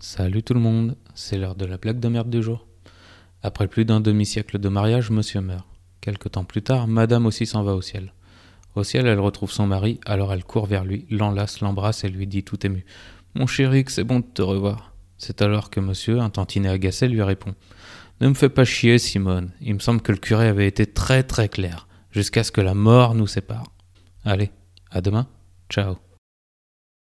Salut tout le monde, c'est l'heure de la blague de merde du jour. Après plus d'un demi-siècle de mariage, monsieur meurt. Quelque temps plus tard, madame aussi s'en va au ciel. Au ciel, elle retrouve son mari, alors elle court vers lui, l'enlace, l'embrasse et lui dit tout ému Mon chéri, c'est bon de te revoir. C'est alors que monsieur, un tantinet agacé, lui répond Ne me fais pas chier, Simone. Il me semble que le curé avait été très très clair, jusqu'à ce que la mort nous sépare. Allez, à demain. Ciao.